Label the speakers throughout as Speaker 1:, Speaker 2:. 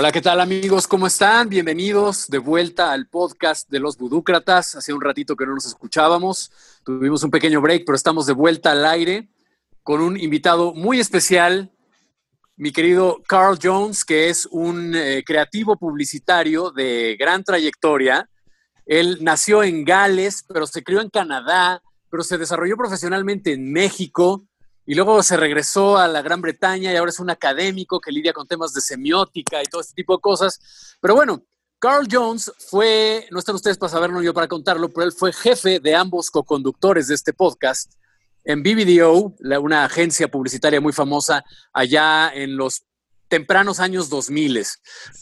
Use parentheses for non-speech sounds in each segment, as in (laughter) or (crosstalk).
Speaker 1: Hola, ¿qué tal amigos? ¿Cómo están? Bienvenidos de vuelta al podcast de los Budúcratas. Hace un ratito que no nos escuchábamos. Tuvimos un pequeño break, pero estamos de vuelta al aire con un invitado muy especial, mi querido Carl Jones, que es un eh, creativo publicitario de gran trayectoria. Él nació en Gales, pero se crió en Canadá, pero se desarrolló profesionalmente en México y luego se regresó a la Gran Bretaña y ahora es un académico que lidia con temas de semiótica y todo este tipo de cosas. Pero bueno, Carl Jones fue, no están ustedes para saberlo, yo para contarlo, pero él fue jefe de ambos co-conductores de este podcast en BBDO, una agencia publicitaria muy famosa allá en los tempranos años 2000.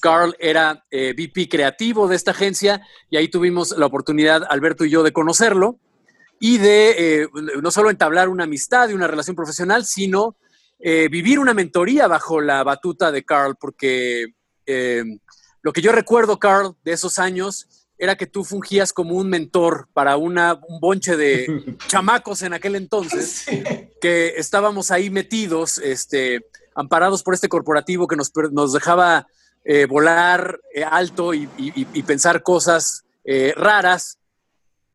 Speaker 1: Carl era eh, VP creativo de esta agencia y ahí tuvimos la oportunidad, Alberto y yo, de conocerlo y de eh, no solo entablar una amistad y una relación profesional, sino eh, vivir una mentoría bajo la batuta de Carl, porque eh, lo que yo recuerdo, Carl, de esos años era que tú fungías como un mentor para una, un bonche de (laughs) chamacos en aquel entonces, que estábamos ahí metidos, este, amparados por este corporativo que nos, nos dejaba volar alto y, y, pensar cosas raras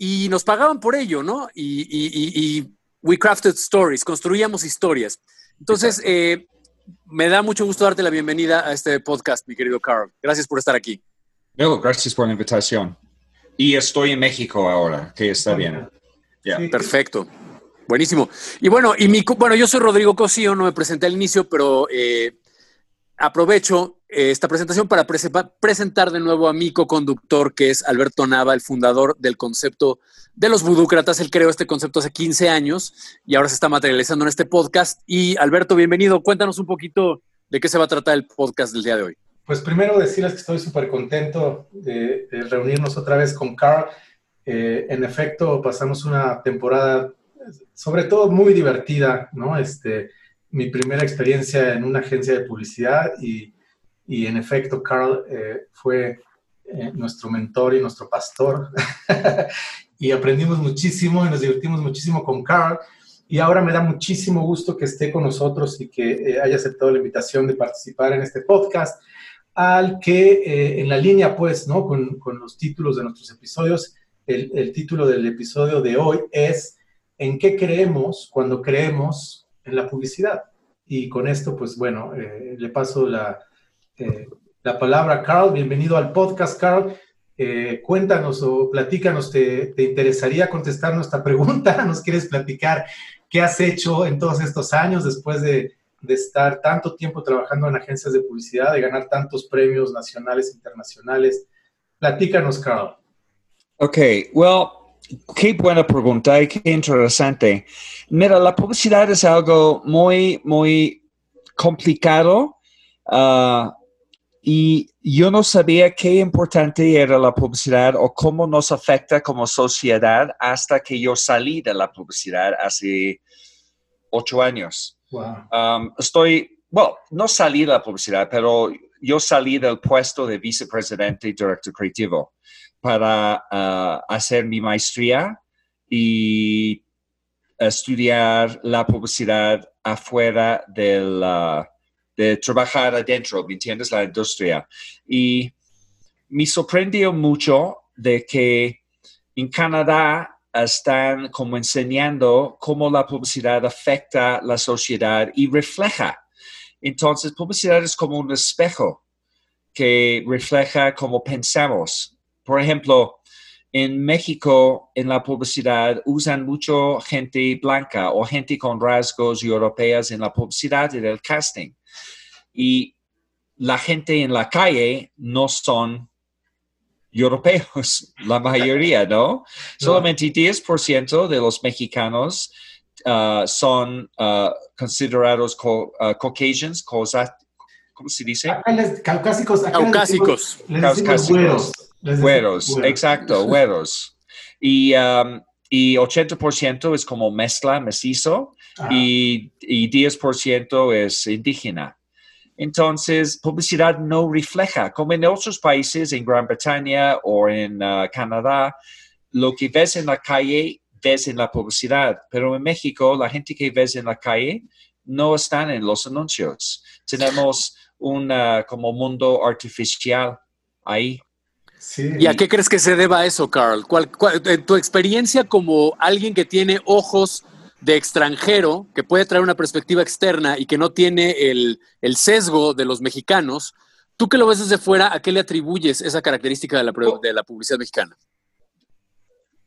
Speaker 1: y nos pagaban por ello, ¿no? Y, y, we crafted stories, construíamos historias. Entonces, eh, me da mucho gusto darte la bienvenida a este podcast, mi querido Carl. Gracias por estar aquí.
Speaker 2: No, gracias por la invitación. Y estoy en México ahora, que está bien.
Speaker 1: Perfecto. Buenísimo. Y bueno, y mi, bueno, yo soy Rodrigo Cosío, no me presenté al inicio, pero eh, aprovecho eh, esta presentación para presentar de nuevo a mi co-conductor, que es Alberto Nava, el fundador del concepto de los budúcratas. Él creó este concepto hace 15 años y ahora se está materializando en este podcast. Y Alberto, bienvenido. Cuéntanos un poquito de qué se va a tratar el podcast del día de hoy.
Speaker 3: Pues primero decirles que estoy súper contento de, reunirnos otra vez con Carl. Eh, en efecto, pasamos una temporada sobre todo muy divertida, ¿no? Este, mi primera experiencia en una agencia de publicidad y, y en efecto Carl eh, fue eh, nuestro mentor y nuestro pastor. (laughs) Y aprendimos muchísimo y nos divertimos muchísimo con Carl. Y ahora me da muchísimo gusto que esté con nosotros y que eh, haya aceptado la invitación de participar en este podcast al que en la línea pues, ¿no? Con, con, los títulos de nuestros episodios, el, el título del episodio de hoy es ¿En qué creemos cuando creemos en la publicidad. Y con esto, pues bueno, eh, le paso la, eh, la palabra a Carl. Bienvenido al podcast, Carl. Eh, cuéntanos o platícanos, ¿te, ¿te, interesaría contestar nuestra (laughs) pregunta? ¿Nos quieres platicar qué has hecho en todos estos años después de, de estar tanto tiempo trabajando en agencias de publicidad, de ganar tantos premios nacionales internacionales? Platícanos, Carl.
Speaker 2: Ok, well, Qué buena pregunta y qué interesante. Mira, la publicidad es algo muy, muy complicado ah, y yo no sabía qué importante era la publicidad o cómo nos afecta como sociedad hasta que yo salí de la publicidad hace ocho años. Um, estoy, bueno, no salí de la publicidad, pero yo salí del puesto de vicepresidente y director creativo para ah, hacer mi maestría y estudiar la publicidad afuera de trabajar adentro, ¿me entiendes? La industria. Y me sorprendió mucho de que en Canadá están como enseñando cómo la publicidad afecta la sociedad y refleja. Entonces, publicidad es como un espejo que refleja cómo pensamos por ejemplo, en México, en la publicidad, usan mucho gente blanca o gente con rasgos europeos en la publicidad y el casting. Y la gente en la calle no son europeos, (laughs) la mayoría, ¿no? (laughs) Solamente 10% de los mexicanos uh, son uh, considerados co uh, Caucasians, ¿cómo se dice?
Speaker 3: Caucásicos.
Speaker 1: Caucásicos.
Speaker 2: Caucásicos. Güeros, exacto, (laughs) güeros. Y, um, y 80% es como mezcla, mestizo, y, y 10% es indígena. Entonces, publicidad no refleja, como en otros países, en Gran Bretaña o en uh, Canadá, lo que ves en la calle, ves en la publicidad. Pero en México, la gente que ves en la calle no están en los anuncios. Tenemos un como mundo artificial ahí.
Speaker 1: ¿Y a qué crees que se deba eso, Carl? tu experiencia como alguien que tiene ojos de extranjero, que puede traer una perspectiva externa y que no tiene el, sesgo de los mexicanos, tú que lo ves desde fuera, ¿a qué le atribuyes esa característica de la, de la publicidad mexicana?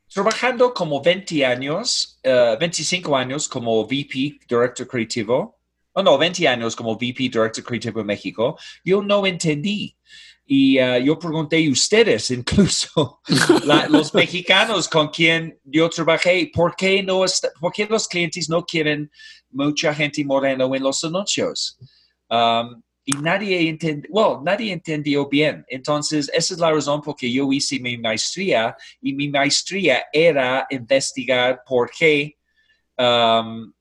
Speaker 2: Trabajando como 20 años, 25 eh, años como VP, Director Creativo, o no, 20 años como VP, Director Creativo en México, yo no entendí y uh, yo pregunté a ustedes, (laughs) incluso los (laughs) mexicanos con quien yo trabajé, ¿por qué, no ¿por qué los clientes no quieren mucha gente morena en los anuncios? Um, y nadie entendió, well, nadie entendió bien. Entonces, esa es la razón por que yo hice mi maestría y mi maestría era investigar por qué um,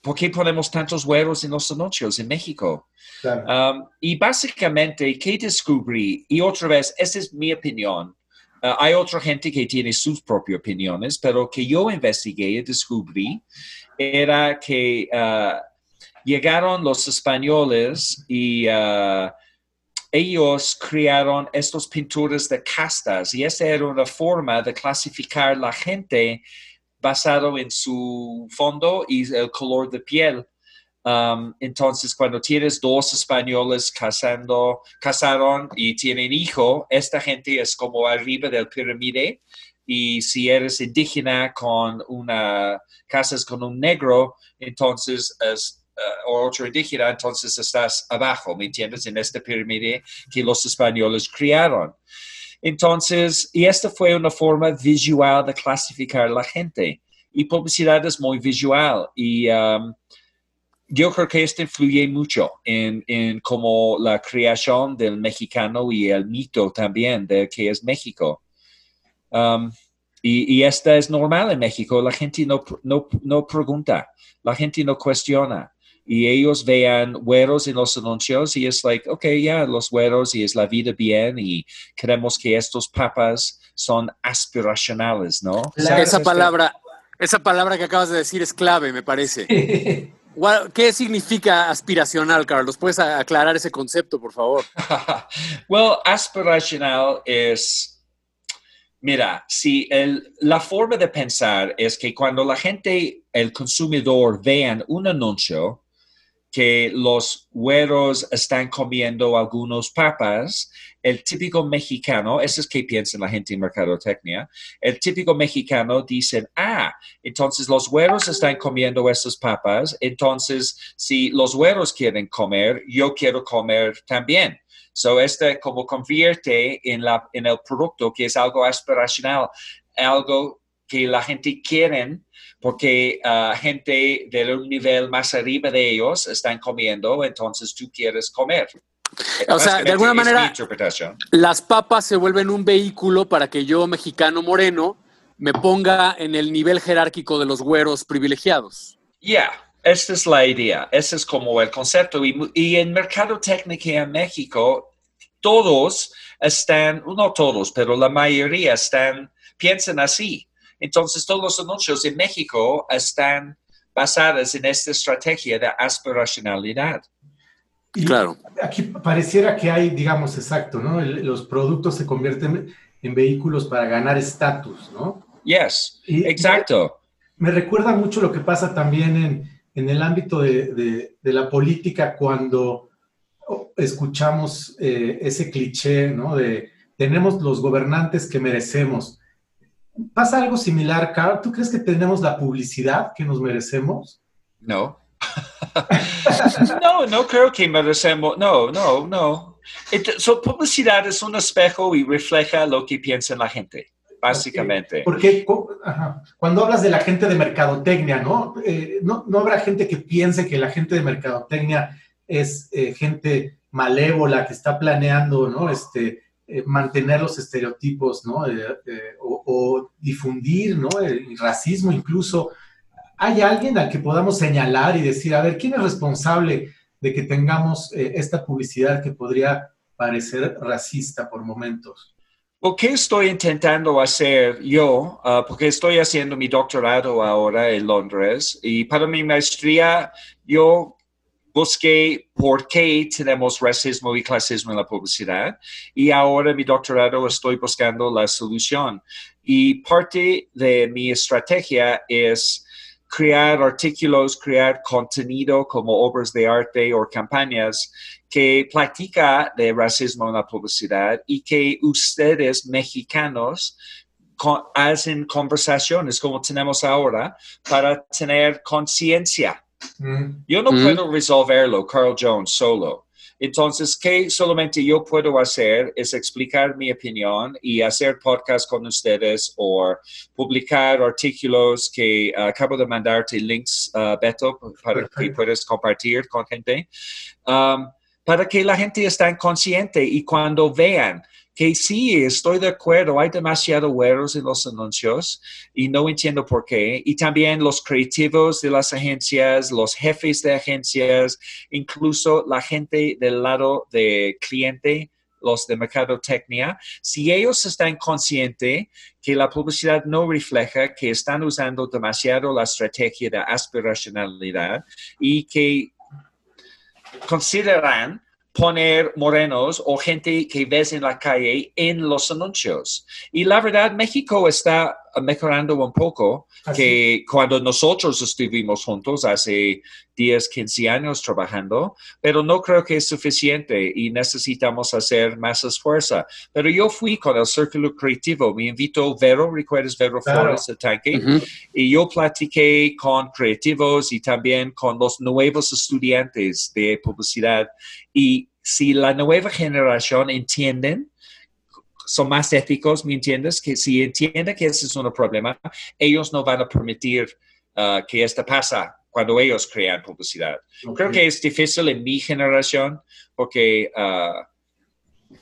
Speaker 2: ¿por qué ponemos tantos huevos en los anuncios en México? Um, y básicamente, ¿qué descubrí? Y otra vez, esa es mi opinión. Uh, hay otra gente que tiene sus propias opiniones, pero que yo investigué y descubrí era que uh, llegaron los españoles y uh, ellos crearon estos pinturas de castas y esa era una forma de clasificar la gente basado en su fondo y el color de piel. Um, entonces, cuando tienes dos españoles casando, casaron y tienen hijo, esta gente es como arriba del pirámide. Y si eres indígena con una casas con un negro, entonces es uh, otro indígena, entonces estás abajo, ¿me entiendes? En esta pirámide que los españoles crearon. Entonces, y esta fue una forma visual de clasificar la gente. Y publicidad es muy visual. Y um, yo creo que esto influye mucho en, en como la creación del mexicano y el mito también de que es México. Um, y, y esta es normal en México. La gente no, no, no pregunta, la gente no cuestiona y ellos vean güeros en los anuncios y es like, ok, ya, los güeros y es la vida bien y creemos que estos papas son aspiracionales, ¿no?
Speaker 1: esa palabra, esa palabra que acabas de decir es clave, me parece. (laughs) ¿Qué significa aspiracional, Carlos? ¿Puedes aclarar ese concepto, por favor? (laughs)
Speaker 2: well, aspiracional es, mira, si el, la forma de pensar es que cuando la gente, el consumidor, vean un anuncio, que los güeros están comiendo algunos papas, el típico mexicano, eso es que piensa la gente en mercadotecnia, el típico mexicano dice, ah, entonces los güeros están comiendo esas papas, entonces si los güeros quieren comer, yo quiero comer también. So, este como convierte en, la, en el producto que es algo aspiracional, algo que la gente quiere porque uh, gente de un nivel más arriba de ellos están comiendo, entonces tú quieres comer.
Speaker 1: O sea, de alguna manera, las papas se vuelven un vehículo para que yo, mexicano moreno, me ponga en el nivel jerárquico de los güeros privilegiados.
Speaker 2: Ya, esta es la idea, ese es como el concepto. Y, y en mercadotecnia en México, todos están, no todos, pero la mayoría están, piensan así. Entonces, todos los anuncios en México están basados en esta estrategia de aspiracionalidad.
Speaker 3: claro. Aquí pareciera que hay, digamos, exacto, ¿no? los productos se convierten en vehículos para ganar estatus, ¿no?
Speaker 2: Yes, exacto.
Speaker 3: Me, recuerda mucho lo que pasa también en, en el ámbito de, de, la política cuando escuchamos eh, ese cliché, ¿no? De tenemos los gobernantes que merecemos ¿Pasa algo similar, Carl? ¿Tú crees que tenemos la publicidad que nos merecemos?
Speaker 2: No. (laughs) no, no creo que merecemos. No, no, no. So, publicidad es un espejo y refleja lo que piensa la gente, básicamente.
Speaker 3: Porque cuando hablas de la gente de mercadotecnia, ¿no? Eh, ¿no? ¿no? habrá gente que piense que la gente de mercadotecnia es eh, gente malévola que está planeando, ¿no? Este, eh, mantener los estereotipos, ¿no? Eh, eh, o, difundir, ¿no? El racismo incluso. ¿Hay alguien al que podamos señalar y decir, a ver, ¿quién es responsable de que tengamos esta publicidad que podría parecer racista por momentos?
Speaker 2: ¿O qué estoy intentando hacer yo? Ah, porque estoy haciendo mi doctorado ahora en Londres y para mi maestría yo busqué por qué tenemos racismo y clasismo en la publicidad y ahora mi doctorado estoy buscando la solución. Y parte de mi estrategia es crear artículos, crear contenido como obras de arte o campañas que platica de racismo en la publicidad y que ustedes mexicanos hacen conversaciones como tenemos ahora para tener conciencia. Mm. Yo no puedo resolverlo, Carl Jones, solo. Entonces, ¿qué solamente yo puedo hacer es explicar mi opinión y hacer podcast con ustedes o publicar artículos que uh, acabo de mandarte links, uh, Beto, para que puedas compartir con gente, um, para que la gente esté consciente y cuando vean que sí, estoy de acuerdo, hay demasiados güeros en los anuncios y no entiendo por qué. Y también los creativos de las agencias, los jefes de agencias, incluso la gente del lado de cliente, los de mercadotecnia, si ellos están conscientes que la publicidad no refleja que están usando demasiado la estrategia de aspiracionalidad y que consideran poner morenos o gente que ves en la calle en los anuncios. Y la verdad, México está mejorando un poco, que cuando nosotros estuvimos juntos hace 10, 15 años trabajando, pero no creo que es suficiente y necesitamos hacer más esfuerzo. Pero yo fui con el Círculo Creativo, me invitó Vero, ¿recuerdas Vero Flores de Tanque? Y yo platiqué con creativos y también con los nuevos estudiantes de publicidad. Y si la nueva generación entienden son más éticos, ¿me entiendes? Que si entienden que ese es un problema, ellos no van a permitir uh, que esto pasa cuando ellos crean publicidad. Creo que es difícil en mi generación porque uh,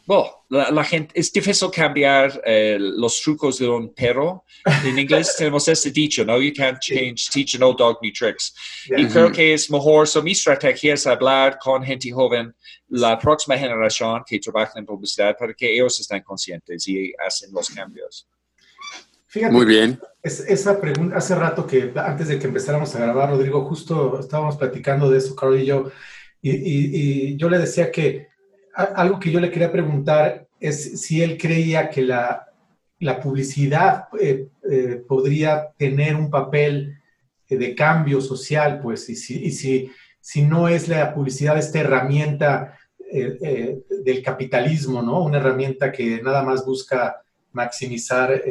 Speaker 2: bueno, la, gente, es difícil cambiar eh, los trucos de un perro. En inglés (laughs) tenemos este dicho, ¿no? You can't change, teach an old dog new tricks. Y creo que es mejor, so mi estrategia es hablar con gente joven, la próxima generación que trabaja en publicidad, para que ellos estén conscientes y hacen los cambios.
Speaker 3: Fíjate, Muy bien. esa pregunta, hace rato que antes de que empezáramos a grabar, Rodrigo, justo estábamos platicando de eso, Carlos y yo, y yo le decía que algo que yo le quería preguntar es si él creía que la, publicidad eh, eh, podría tener un papel eh, de cambio social, pues, y si, no es la publicidad esta herramienta del capitalismo, ¿no? Una herramienta que nada más busca maximizar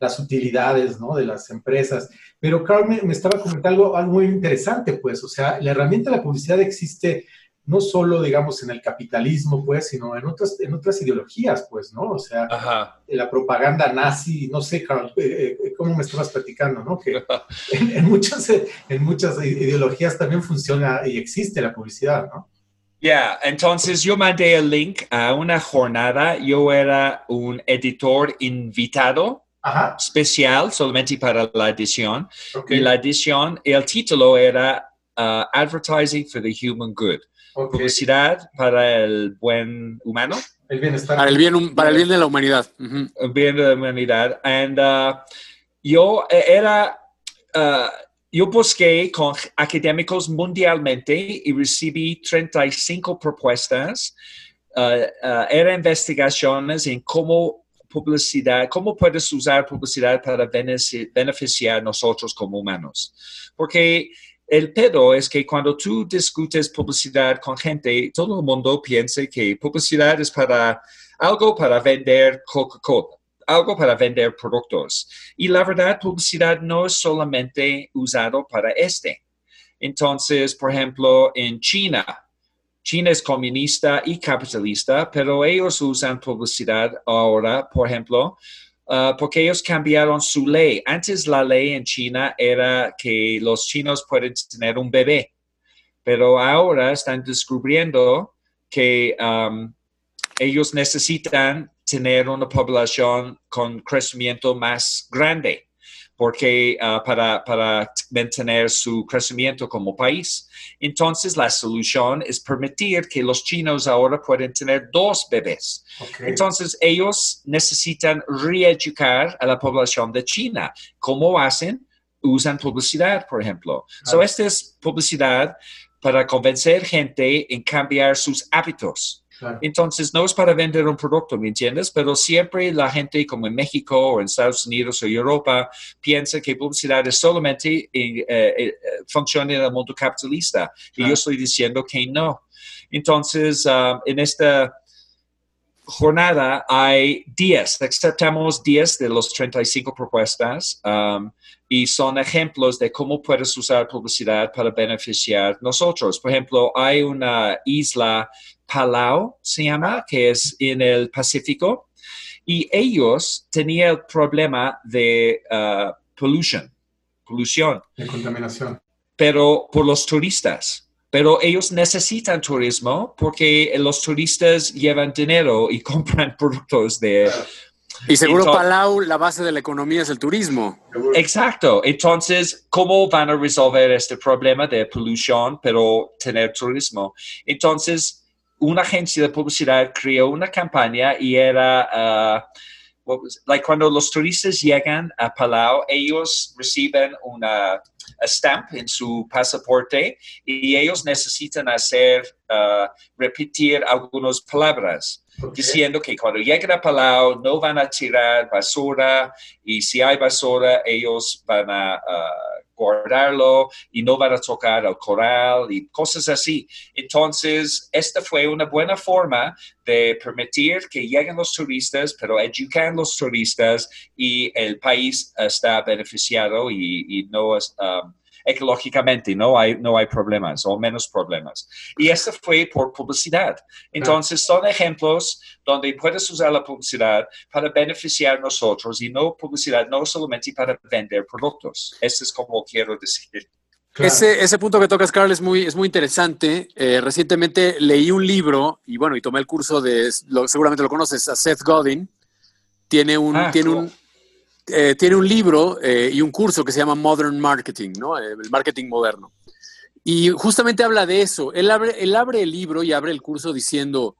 Speaker 3: las utilidades, ¿no? De las empresas. Pero Carl me, me estaba comentando algo, algo, muy interesante, pues, o sea, la herramienta de la publicidad existe no solo, digamos, en el capitalismo, pues, sino en otras, en otras ideologías, pues, ¿no? O sea, la propaganda nazi, no sé, Carl, eh, eh, ¿cómo me estabas platicando, no? Que (laughs) en, muchas, en muchas ideologías también funciona y existe la publicidad, ¿no?
Speaker 2: Ya, entonces yo mandé el link a una jornada, yo era un editor invitado. especial solamente para la edición. Y la edición, el título era uh, Advertising for the Human Good. Publicidad para el buen humano.
Speaker 3: El bienestar.
Speaker 1: Para el bien, para el bien de la humanidad.
Speaker 2: El bien de la humanidad. And uh, yo eh, era, uh, yo busqué con académicos mundialmente y recibí 35 propuestas. Uh, era investigaciones en cómo publicidad, cómo puedes usar publicidad para beneficiar a nosotros como humanos. Porque el pedo es que cuando tú discutes publicidad con gente, todo el mundo piensa que publicidad es para algo para vender Coca-Cola, algo para vender productos. Y la verdad, publicidad no es solamente usado para este. Entonces, por ejemplo, en China, China es comunista y capitalista, pero ellos usan publicidad ahora, por ejemplo, Ah, porque ellos cambiaron su ley. Antes la ley en China era que los chinos pueden tener un bebé, pero ahora están descubriendo que ellos necesitan tener una población con crecimiento más grande porque uh, para, para mantener su crecimiento como país. Entonces, la solución es permitir que los chinos ahora pueden tener dos bebés. Entonces, ellos necesitan reeducar a la población de China. ¿Cómo hacen? Usan publicidad, por ejemplo. So, esta es publicidad para convencer gente en cambiar sus hábitos. Entonces, no es para vender un producto, ¿me entiendes? Pero siempre la gente, como en México o en Estados Unidos o Europa, piensa que publicidad es solamente eh, eh, funciona en el mundo capitalista. Y yo estoy diciendo que no. Entonces, ah, en esta jornada hay 10, aceptamos 10 de los 35 propuestas um, y son ejemplos de cómo puedes usar publicidad para beneficiar nosotros. Por ejemplo, hay una isla, Palau se llama, que es en el Pacífico, y ellos tenían el problema de uh, pollution, polución.
Speaker 3: De contaminación.
Speaker 2: Pero por los turistas pero ellos necesitan turismo porque los turistas llevan dinero y (laughs) compran productos de...
Speaker 1: Y seguro Palau, la base de la economía es el turismo.
Speaker 2: Exacto. Entonces, ¿cómo van a resolver este problema de polución, pero tener turismo? Entonces, una agencia de publicidad creó una campaña y era... Uh, like cuando los turistas llegan a Palau, ellos reciben una stamp en su pasaporte y ellos necesitan hacer, uh, repetir algunas palabras. Diciendo que cuando lleguen a Palau no van a tirar basura y si hay basura ellos van a uh, guardarlo y no van a tocar el coral y cosas así. Entonces, esta fue una buena forma de permitir que lleguen los turistas, pero educan los turistas y el país está beneficiado y, no es... Um, ecológicamente no hay, no hay problemas o menos problemas. Y esto fue por publicidad. Entonces, son ejemplos donde puedes usar la publicidad para beneficiar a nosotros y no publicidad, no solamente para vender productos. Eso es como quiero decir.
Speaker 1: Ese, ese, punto que tocas, Carl, es muy, es muy interesante. Eh, recientemente leí un libro y bueno, y tomé el curso de, seguramente lo conoces, a Seth Godin. Tiene un, ah, tiene un, eh, tiene un libro eh, y un curso que se llama Modern Marketing, ¿no? Eh, el marketing moderno. Y justamente habla de eso. Él abre, él abre el libro y abre el curso diciendo,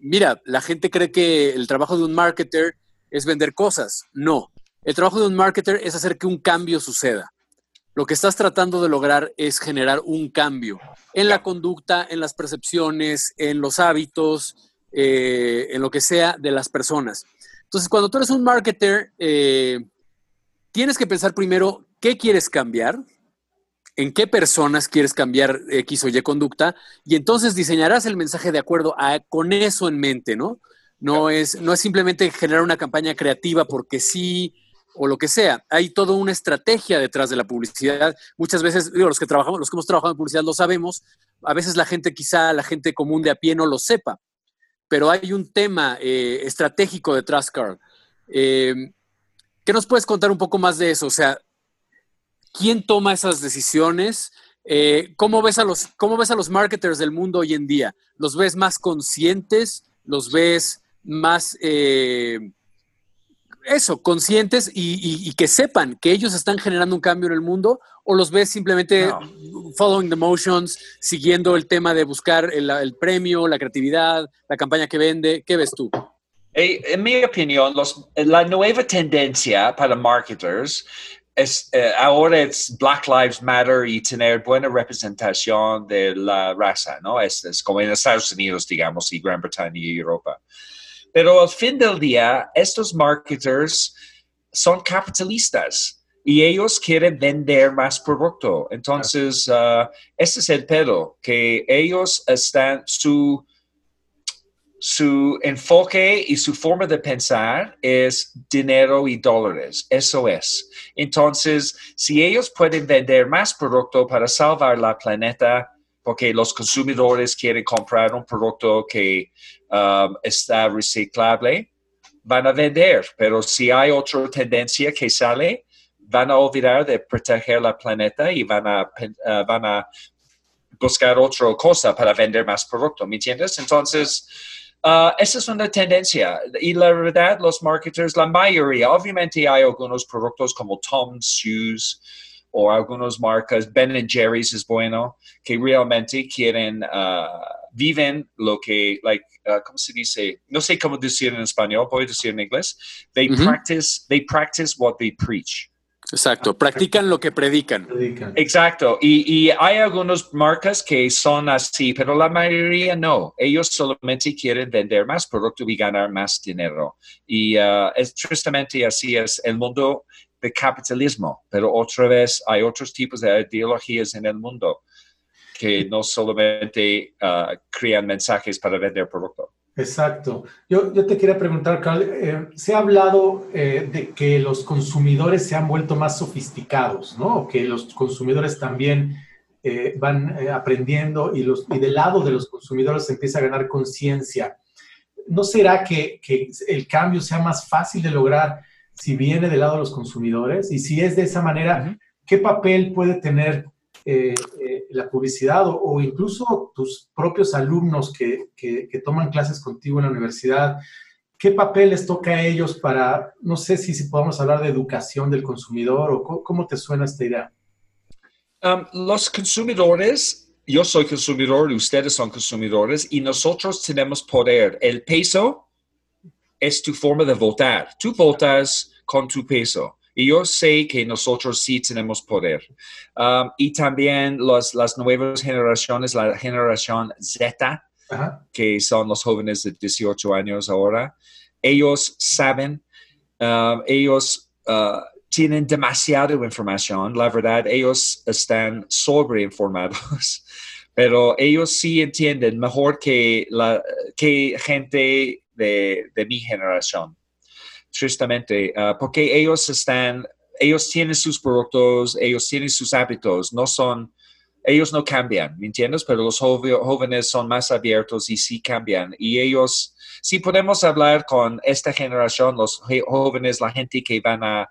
Speaker 1: mira, la gente cree que el trabajo de un marketer es vender cosas. No, el trabajo de un marketer es hacer que un cambio suceda. Lo que estás tratando de lograr es generar un cambio en la conducta, en las percepciones, en los hábitos, en lo que sea de las personas. Entonces, cuando tú eres un marketer, eh, tienes que pensar primero qué quieres cambiar, en qué personas quieres cambiar X o Y conducta, y entonces diseñarás el mensaje de acuerdo a, con eso en mente, ¿no? No es, no es simplemente generar una campaña creativa porque sí o lo que sea. Hay toda una estrategia detrás de la publicidad. Muchas veces, digo, los que trabajamos, los que hemos trabajado en publicidad lo sabemos. A veces la gente, quizá la gente común de a pie no lo sepa pero hay un tema eh, estratégico detrás, Carl. Eh, ¿Qué nos puedes contar un poco más de eso? O sea, ¿quién toma esas decisiones? Eh, ¿cómo, ves a los, ¿Cómo ves a los marketers del mundo hoy en día? ¿Los ves más conscientes? ¿Los ves más eso, conscientes y, que sepan que ellos están generando un cambio en el mundo o los ves simplemente following the motions, siguiendo el tema de buscar el, premio, la creatividad, la campaña que vende? ¿Qué ves tú?
Speaker 2: en mi opinión, la nueva tendencia para marketers es, eh, ahora es Black Lives Matter y tener buena representación de la raza, ¿no? Es, es como en Estados Unidos, digamos, y Gran Bretaña y Europa. Pero al fin del día, estos marketers son capitalistas y ellos quieren vender más producto. Entonces, uh, ese es el pedo, que ellos están, su, su enfoque y su forma de pensar es dinero y dólares. Eso es. Entonces, si ellos pueden vender más producto para salvar la planeta, porque los consumidores quieren comprar un producto que um, está reciclable, van a vender. Pero si hay otra tendencia que sale, van a olvidar de proteger la planeta y van a, uh, van a buscar otra cosa para vender más producto, ¿me entiendes? Entonces, uh, esa es una tendencia. Y la verdad, los marketers, la mayoría, obviamente hay algunos productos como Tom's Shoes, o algunas marcas, Ben Jerry's es bueno, que realmente quieren, uh, viven lo que, like, uh, ¿cómo se dice? No sé cómo decir en español, a decir en inglés. They, practice, they practice what they preach.
Speaker 1: Exacto, practican lo que predican.
Speaker 2: Exacto, y, hay algunas marcas que son así, pero la mayoría no. Ellos solamente quieren vender más producto y ganar más dinero. Y uh, es tristemente así es el mundo de capitalismo, pero otra vez hay otros tipos de ideologías en el mundo que no solamente uh, crean mensajes para vender producto.
Speaker 3: Exacto. Yo, yo te quería preguntar, Carl, eh, se ha hablado eh, de que los consumidores se han vuelto más sofisticados, ¿no? Que los consumidores también eh, van aprendiendo y, los, y del lado de los consumidores se empieza a ganar conciencia. ¿No será que, que, el cambio sea más fácil de lograr si viene del lado de los consumidores? Y si es de esa manera, ¿qué papel puede tener eh, eh, la publicidad o, incluso tus propios alumnos que, que, toman clases contigo en la universidad, ¿qué papel les toca a ellos para, no sé si, si podemos hablar de educación del consumidor o cómo, te suena esta idea?
Speaker 2: Um, los consumidores, yo soy consumidor, ustedes son consumidores y nosotros tenemos poder. El peso es tu forma de votar. Tú votas con tu peso. Y yo sé que nosotros sí tenemos poder. Um, y también las nuevas generaciones, la generación Z, que son los jóvenes de 18 años ahora, ellos saben, um, ellos uh, tienen demasiada información. La verdad, ellos están sobreinformados. (laughs) Pero ellos sí entienden mejor que, la, que gente de, de mi generación tristemente, ah, porque ellos están, ellos tienen sus productos, ellos tienen sus hábitos, no son, ellos no cambian, ¿me entiendes? Pero los jóvenes son más abiertos y sí cambian. Y ellos, sí podemos hablar con esta generación, los jóvenes, la gente que van a,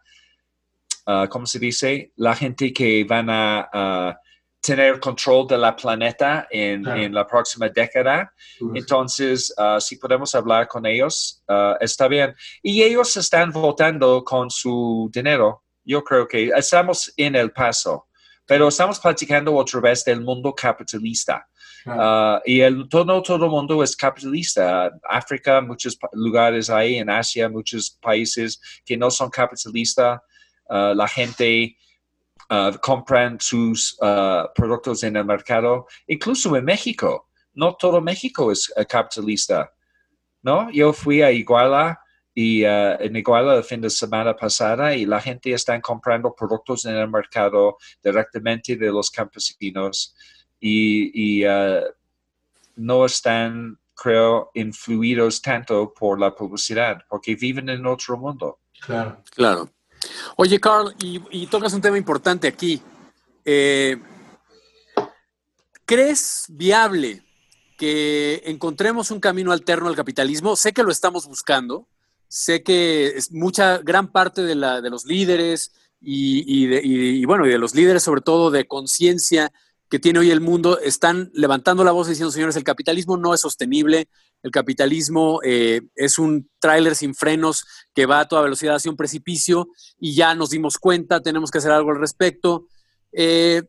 Speaker 2: uh, ¿cómo se dice? La gente que van a tener control de la planeta en, en la próxima década. Entonces, uh, si podemos hablar con ellos, uh, está bien. Y ellos están votando con su dinero. Yo creo que estamos en el paso, pero estamos platicando otra vez del mundo capitalista. Uh, y el, todo, todo el mundo es capitalista. África, muchos lugares ahí, en Asia, muchos países que no son capitalistas. la gente Uh, compran sus uh, productos en el mercado, incluso en México. No todo México es uh, capitalista, ¿no? Yo fui a Iguala y en Iguala el fin de semana pasada y la gente está comprando productos en el mercado directamente de los campesinos y, y no están, creo, influidos tanto por la publicidad porque viven en otro mundo.
Speaker 1: Claro. Claro. Oye, Carl, y, tocas un tema importante aquí. Eh, ¿Crees viable que encontremos un camino alterno al capitalismo? Sé que lo estamos buscando, sé que es mucha, gran parte de, la, de los líderes y, y, bueno, y de los líderes sobre todo de conciencia que tiene hoy el mundo están levantando la voz diciendo, señores, el capitalismo no es sostenible, el capitalismo eh, es un tráiler sin frenos que va a toda velocidad hacia un precipicio y ya nos dimos cuenta, tenemos que hacer algo al respecto. Eh,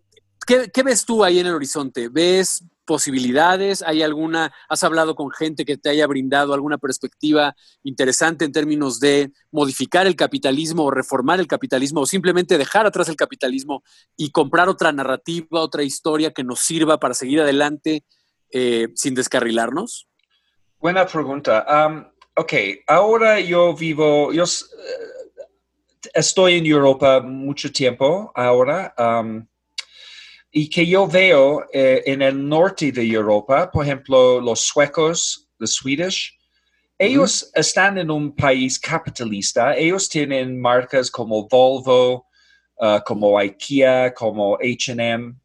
Speaker 1: ¿qué, ves tú ahí en el horizonte? ¿Ves posibilidades? ¿Hay alguna, has hablado con gente que te haya brindado alguna perspectiva interesante en términos de modificar el capitalismo o reformar el capitalismo o simplemente dejar atrás el capitalismo y comprar otra narrativa, otra historia que nos sirva para seguir adelante eh, sin descarrilarnos?
Speaker 2: Buena pregunta. Um, ok, ahora yo vivo, yo eh, estoy en Europa mucho tiempo ahora. Y que yo veo eh, en el norte de Europa, por ejemplo, los suecos, los Swedish, ellos están en un país capitalista, ellos tienen marcas como Volvo, uh, como IKEA, como HM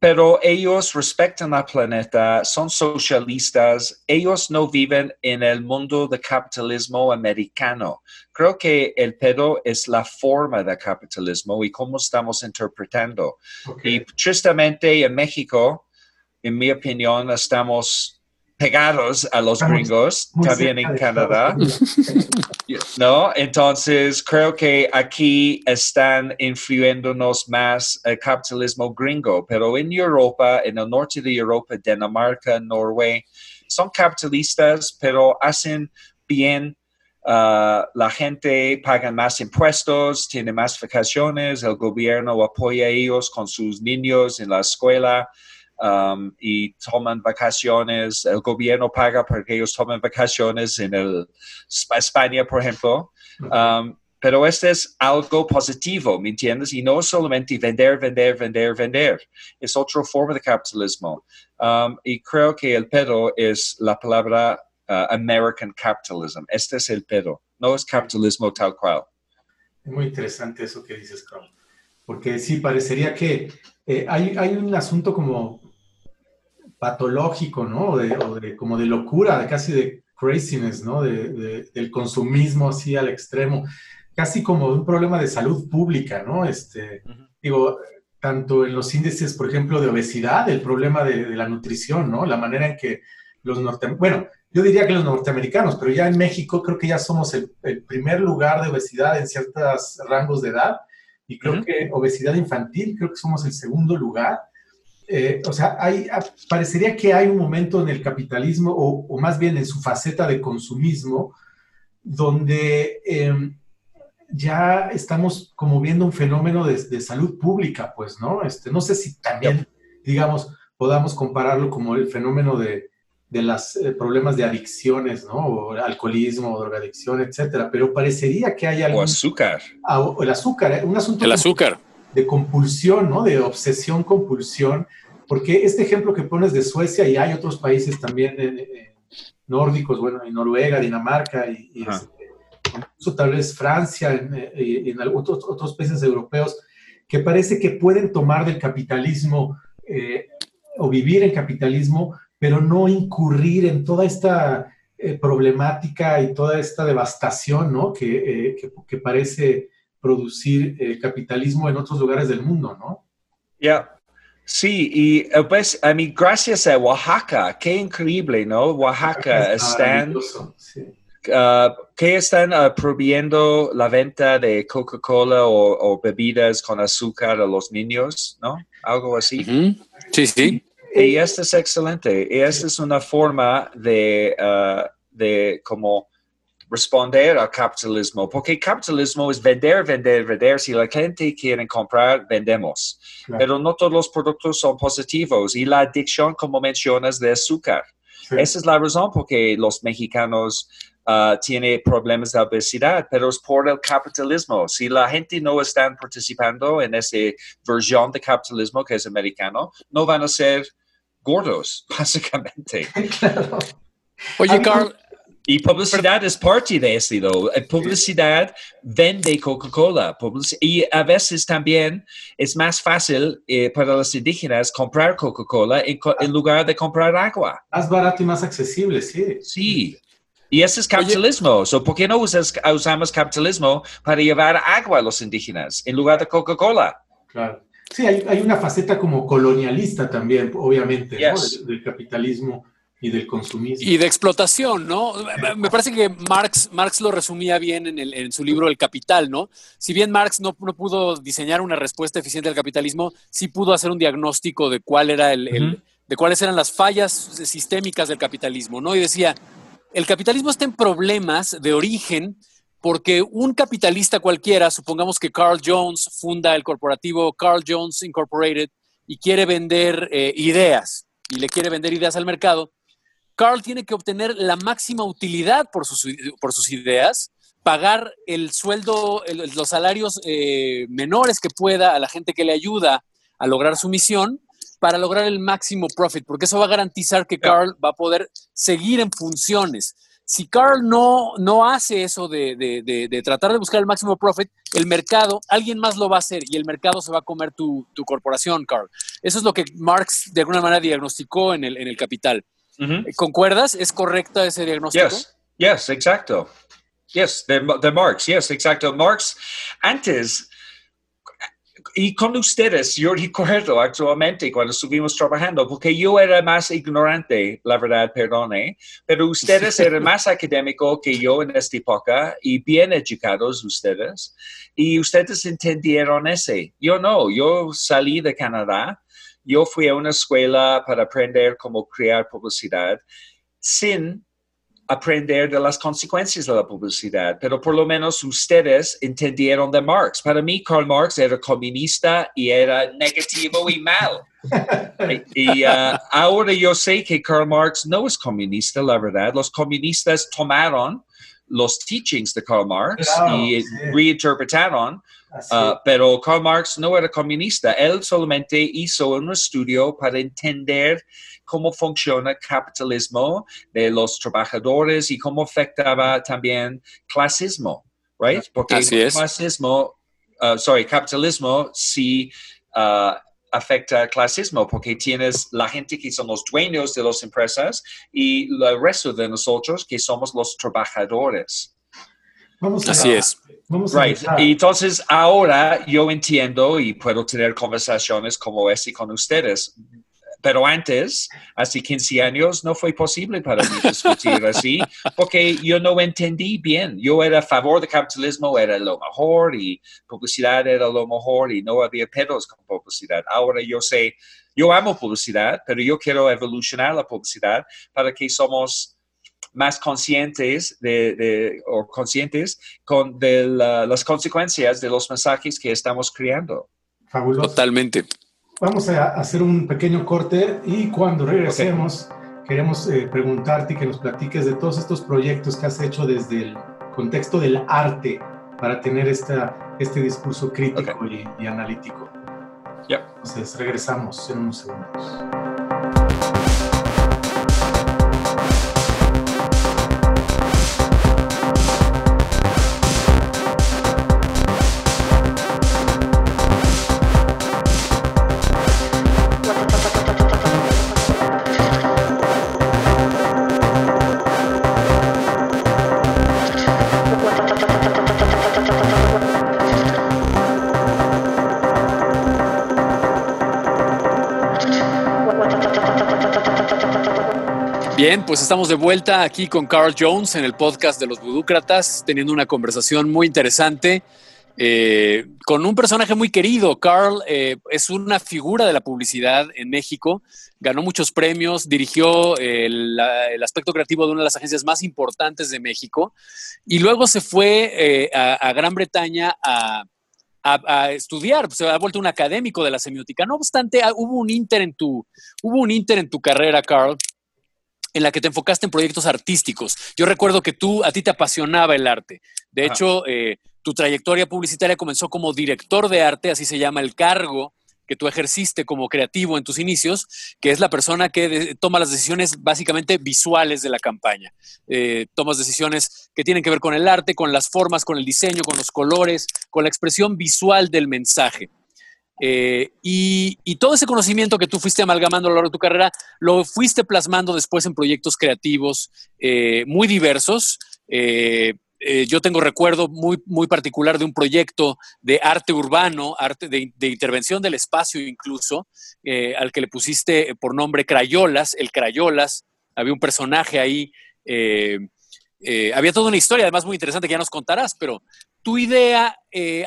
Speaker 2: pero ellos respetan al planeta, son socialistas, ellos no viven en el mundo del capitalismo americano. Creo que el pedo es la forma de capitalismo y cómo estamos interpretando. Y tristemente en México, en mi opinión, estamos pegados a los gringos, también en Canadá. (laughs) ¿No? Entonces, creo que aquí están influyéndonos más el capitalismo gringo, pero en Europa, en el norte de Europa, Dinamarca, Noruega, son capitalistas, pero hacen bien ah, la gente paga más impuestos, tiene más vacaciones, el gobierno apoya a ellos con sus niños en la escuela um, y toman vacaciones, el gobierno paga para que ellos tomen vacaciones en el, España, por ejemplo. Um, pero este es algo positivo, ¿me entiendes? Y no solamente vender, vender, vender, vender. Es otra forma de capitalismo. Um, y creo que el pedo es la palabra uh, American capitalism. Este es el pedo. No es capitalismo tal cual.
Speaker 3: Es muy interesante eso que dices, Carl. Porque sí, parecería que eh, hay, hay, un asunto como patológico, ¿no? De, o de, como de locura, de casi de craziness, ¿no? De, del consumismo así al extremo casi como un problema de salud pública, ¿no? Este, Digo, tanto en los índices, por ejemplo, de obesidad, el problema de, la nutrición, ¿no? La manera en que los norteamericanos, bueno, yo diría que los norteamericanos, pero ya en México creo que ya somos el, primer lugar de obesidad en ciertos rangos de edad y creo que obesidad infantil, creo que somos el segundo lugar. Eh, o sea, hay, parecería que hay un momento en el capitalismo, o, o más bien en su faceta de consumismo, donde eh, ya estamos como viendo un fenómeno de, salud pública, pues, ¿no? Este, no sé si también, digamos, podamos compararlo como el fenómeno de, los eh, problemas de adicciones, ¿no? O alcoholismo, drogadicción, etcétera, pero parecería que hay algo...
Speaker 2: O azúcar.
Speaker 3: Ah, o el azúcar, ¿eh? un asunto...
Speaker 1: El azúcar.
Speaker 3: De compulsión, ¿no? De obsesión, compulsión, porque este ejemplo que pones de Suecia y hay otros países también eh, nórdicos, bueno, en Noruega, Dinamarca y, y incluso tal vez Francia, en, eh, otros, otros países europeos, que parece que pueden tomar del capitalismo eh, o vivir en capitalismo, pero no incurrir en toda esta eh, problemática y toda esta devastación ¿no? que, que, parece producir el capitalismo en otros lugares del mundo, ¿no?
Speaker 2: Ya, Sí, y pues a mí gracias a Oaxaca, qué increíble, ¿no? Oaxaca están, Uh, ¿Qué están uh, prohibiendo la venta de Coca-Cola o, bebidas con azúcar a los niños? ¿No? Algo así.
Speaker 1: Sí, sí.
Speaker 2: Y esto es excelente. Y esta es una forma de, uh, de como responder al capitalismo, porque capitalismo es vender, vender, vender. Si la gente quiere comprar, vendemos. Pero no todos los productos son positivos. Y la adicción, como mencionas, de azúcar. Esa es la razón por que los mexicanos uh, tiene problemas de obesidad, pero es por el capitalismo. Si la gente no está participando en esa versión de capitalismo que es americano, no van a ser gordos, (laughs) básicamente. (laughs)
Speaker 1: Oye, Carl.
Speaker 2: Y publicidad es parte de eso. Eh, publicidad vende Coca-Cola. Y a veces también es más fácil eh, para los indígenas comprar Coca-Cola en, en, lugar de comprar agua.
Speaker 3: Más barato y más accesible, sí.
Speaker 2: Sí. Y ese es capitalismo. ¿Por qué no usamos capitalismo para llevar agua a los indígenas en lugar de Coca-Cola?
Speaker 3: Claro. Sí, hay, una faceta como colonialista también, obviamente, del, capitalismo y del consumismo.
Speaker 1: Y de explotación, ¿no? Me parece que Marx, Marx lo resumía bien en, su libro El Capital, ¿no? Si bien Marx no, pudo diseñar una respuesta eficiente al capitalismo, sí pudo hacer un diagnóstico de cuál era el, de cuáles eran las fallas sistémicas del capitalismo, ¿no? Y decía, el capitalismo está en problemas de origen porque un capitalista cualquiera, supongamos que Carl Jones funda el corporativo Carl Jones Incorporated y quiere vender eh, ideas y le quiere vender ideas al mercado, Carl tiene que obtener la máxima utilidad por sus, por sus ideas, pagar el sueldo, los salarios eh, menores que pueda a la gente que le ayuda a lograr su misión para lograr el máximo profit, porque eso va a garantizar que Carl va a poder seguir en funciones. Si Carl no, no hace eso de, de, tratar de buscar el máximo profit, el mercado, alguien más lo va a hacer y el mercado se va a comer tu, tu corporación, Carl. Eso es lo que Marx de alguna manera diagnosticó en el, en el Capital. ¿Concuerdas? ¿Es correcta ese diagnóstico?
Speaker 2: Yes, yes, exacto. Yes, de, de Marx, yes, exacto. Marx, antes y con ustedes, yo recuerdo actualmente cuando estuvimos trabajando, porque yo era más ignorante, la verdad, perdone, pero ustedes (laughs) eran más académicos que yo en esta época y bien educados ustedes, y ustedes entendieron ese. Yo no, yo salí de Canadá, yo fui a una escuela para aprender cómo crear publicidad sin aprender de las consecuencias de la publicidad, pero por lo menos ustedes entendieron de Marx. Para mí, Karl Marx era comunista y era negativo y mal. y uh, ahora yo sé que Karl Marx no es comunista, la verdad. Los comunistas tomaron los teachings de Karl Marx y reinterpretaron, uh, pero Karl Marx no era comunista. Él solamente hizo un estudio para entender cómo funciona el capitalismo de los trabajadores y cómo afectaba también clasismo, right? Porque el clasismo, uh, sorry, capitalismo sí uh, afecta al clasismo porque tienes la gente que son los dueños de las empresas y el resto de nosotros que somos los trabajadores.
Speaker 1: Vamos Así es.
Speaker 2: Vamos right. y entonces ahora yo entiendo y puedo tener conversaciones como esta con ustedes pero antes, hace 15 años, no fue posible para mí discutir así, porque yo no entendí bien. Yo era a favor del capitalismo, era lo mejor y publicidad era lo mejor y no había pedos con publicidad. Ahora yo sé, yo amo publicidad, pero yo quiero evolucionar la publicidad para que somos más conscientes de, o conscientes con de las consecuencias de los mensajes que estamos creando.
Speaker 1: Fabuloso. Totalmente.
Speaker 3: Vamos a hacer un pequeño corte y cuando regresemos queremos eh, preguntarte y que nos platiques de todos estos proyectos que has hecho desde el contexto del arte para tener esta, este discurso crítico y, analítico. Entonces regresamos en unos segundos.
Speaker 1: Bien, pues estamos de vuelta aquí con Carl Jones en el podcast de los Budúcratas, teniendo una conversación muy interesante eh, con un personaje muy querido. Carl eh, es una figura de la publicidad en México, ganó muchos premios, dirigió el, aspecto creativo de una de las agencias más importantes de México y luego se fue eh, a, Gran Bretaña a, estudiar, se ha vuelto un académico de la semiótica. No obstante, ah, hubo un inter en tu, hubo un inter en tu carrera, Carl, en la que te enfocaste en proyectos artísticos. Yo recuerdo que tú, a ti te apasionaba el arte. De hecho, eh, tu trayectoria publicitaria comenzó como director de arte, así se llama el cargo que tú ejerciste como creativo en tus inicios, que es la persona que toma las decisiones básicamente visuales de la campaña. Eh, tomas decisiones que tienen que ver con el arte, con las formas, con el diseño, con los colores, con la expresión visual del mensaje. Eh, y, todo ese conocimiento que tú fuiste amalgamando a lo largo de tu carrera, lo fuiste plasmando después en proyectos creativos eh, muy diversos. Eh, yo tengo recuerdo muy, muy particular de un proyecto de arte urbano, arte de, intervención del espacio incluso, al que le pusiste por nombre Crayolas, el Crayolas. Había un personaje ahí, había toda una historia además muy interesante que ya nos contarás, pero tu idea,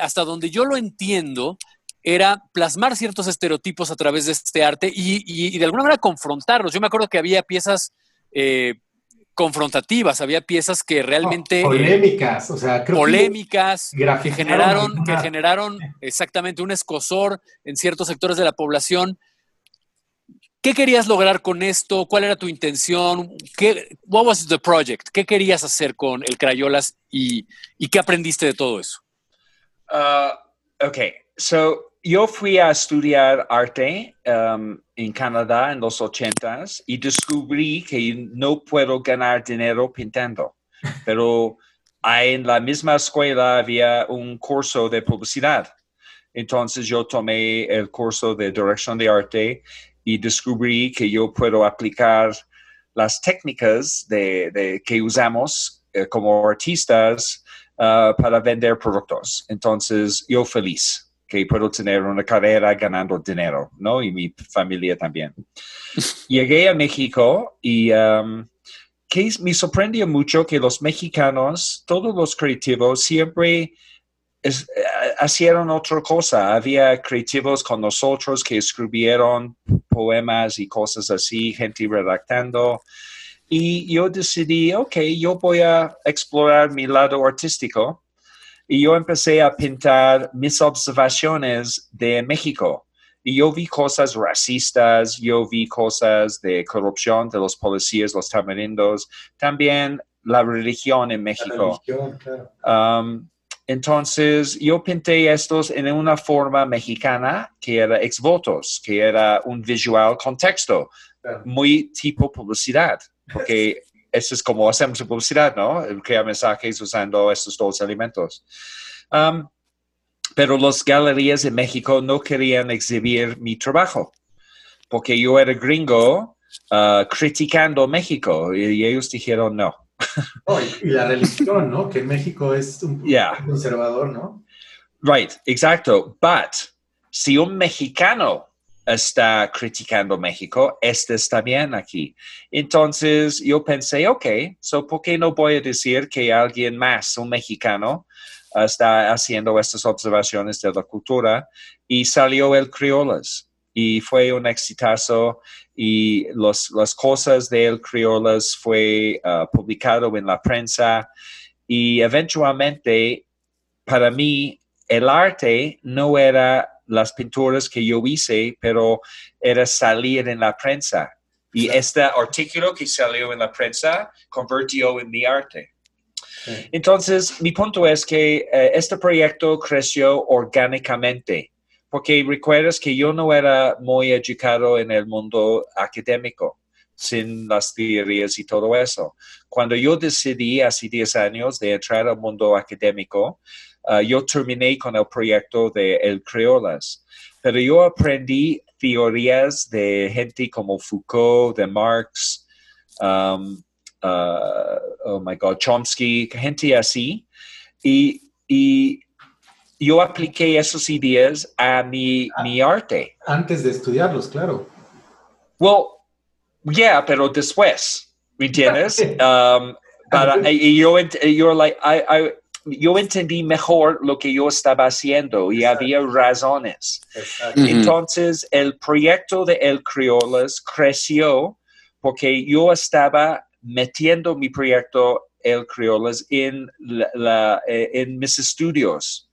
Speaker 1: hasta donde yo lo entiendo, era plasmar ciertos estereotipos a través de este arte y, de alguna manera confrontarlos. Yo me acuerdo que había piezas eh, confrontativas, había piezas que realmente...
Speaker 3: Eh, polémicas, o sea,
Speaker 1: polémicas, que, generaron, que generaron exactamente un escosor en ciertos sectores de la población. ¿Qué querías lograr con esto? ¿Cuál era tu intención? ¿Qué, what was the project? ¿Qué querías hacer con el Crayolas y, qué aprendiste de todo eso?
Speaker 2: Uh, ok, so yo fui a estudiar arte um, en Canadá en los ochentas y descubrí que no puedo ganar dinero pintando, pero en la misma escuela había un curso de publicidad. Entonces yo tomé el curso de dirección de arte y descubrí que yo puedo aplicar las técnicas de, que usamos eh, como artistas uh, para vender productos. Entonces yo feliz que puedo tener una carrera ganando dinero, ¿no? Y mi familia también. (laughs) Llegué a México y um, que me sorprendió mucho que los mexicanos, todos los creativos, siempre eh, hicieron otra cosa. Había creativos con nosotros que escribieron poemas y cosas así, gente redactando. Y yo decidí, ok, yo voy a explorar mi lado artístico. Y yo empecé a pintar mis observaciones de México. Y yo vi cosas racistas, yo vi cosas de corrupción de los policías, los tamarindos, también la religión en México.
Speaker 3: La religión, claro.
Speaker 2: Um, entonces, yo pinté estos en una forma mexicana que era ex votos, que era un visual contexto,
Speaker 3: claro.
Speaker 2: muy tipo publicidad, porque (laughs) eso es como hacemos en publicidad, ¿no? Crear mensajes usando estos dos elementos. Um, pero las galerías en México no querían exhibir mi trabajo, porque yo era gringo uh, criticando México y ellos dijeron no. (laughs)
Speaker 3: Oh, y, la religión, ¿no? Que México es un
Speaker 2: Yeah.
Speaker 3: conservador, ¿no?
Speaker 2: Right, exacto. But si un mexicano está criticando México, este está bien aquí. Entonces yo pensé, ok, so ¿por qué no voy a decir que alguien más, un mexicano, está haciendo estas observaciones de la cultura? Y salió el Criollas y fue un exitazo y los, las cosas de El Criollas fue uh, publicado en la prensa y eventualmente para mí el arte no era las pinturas que yo hice, pero era salir en la prensa. Y
Speaker 3: Claro.
Speaker 2: este artículo que salió en la prensa convirtió en mi arte.
Speaker 3: Sí.
Speaker 2: Entonces, mi punto es que eh, este proyecto creció orgánicamente, porque recuerdas que yo no era muy educado en el mundo académico, sin las teorías y todo eso. Cuando yo decidí hace 10 años de entrar al mundo académico, uh, yo terminé con el proyecto de El Creolas, pero yo aprendí teorías de gente como Foucault, de Marx, um, uh, oh my God, Chomsky, gente así, y, y yo apliqué esas ideas a mi, mi arte.
Speaker 3: Antes de estudiarlos, claro.
Speaker 2: Well, yeah, pero después, ¿me entiendes? (laughs) Um, para, y yo, ent- yo, like, I, I, yo entendí mejor lo que yo estaba haciendo y
Speaker 3: Exacto.
Speaker 2: había razones.
Speaker 3: Exacto.
Speaker 2: Entonces, el proyecto de El Criollas creció porque yo estaba metiendo mi proyecto El Criollas en, la- la- eh, en mis estudios.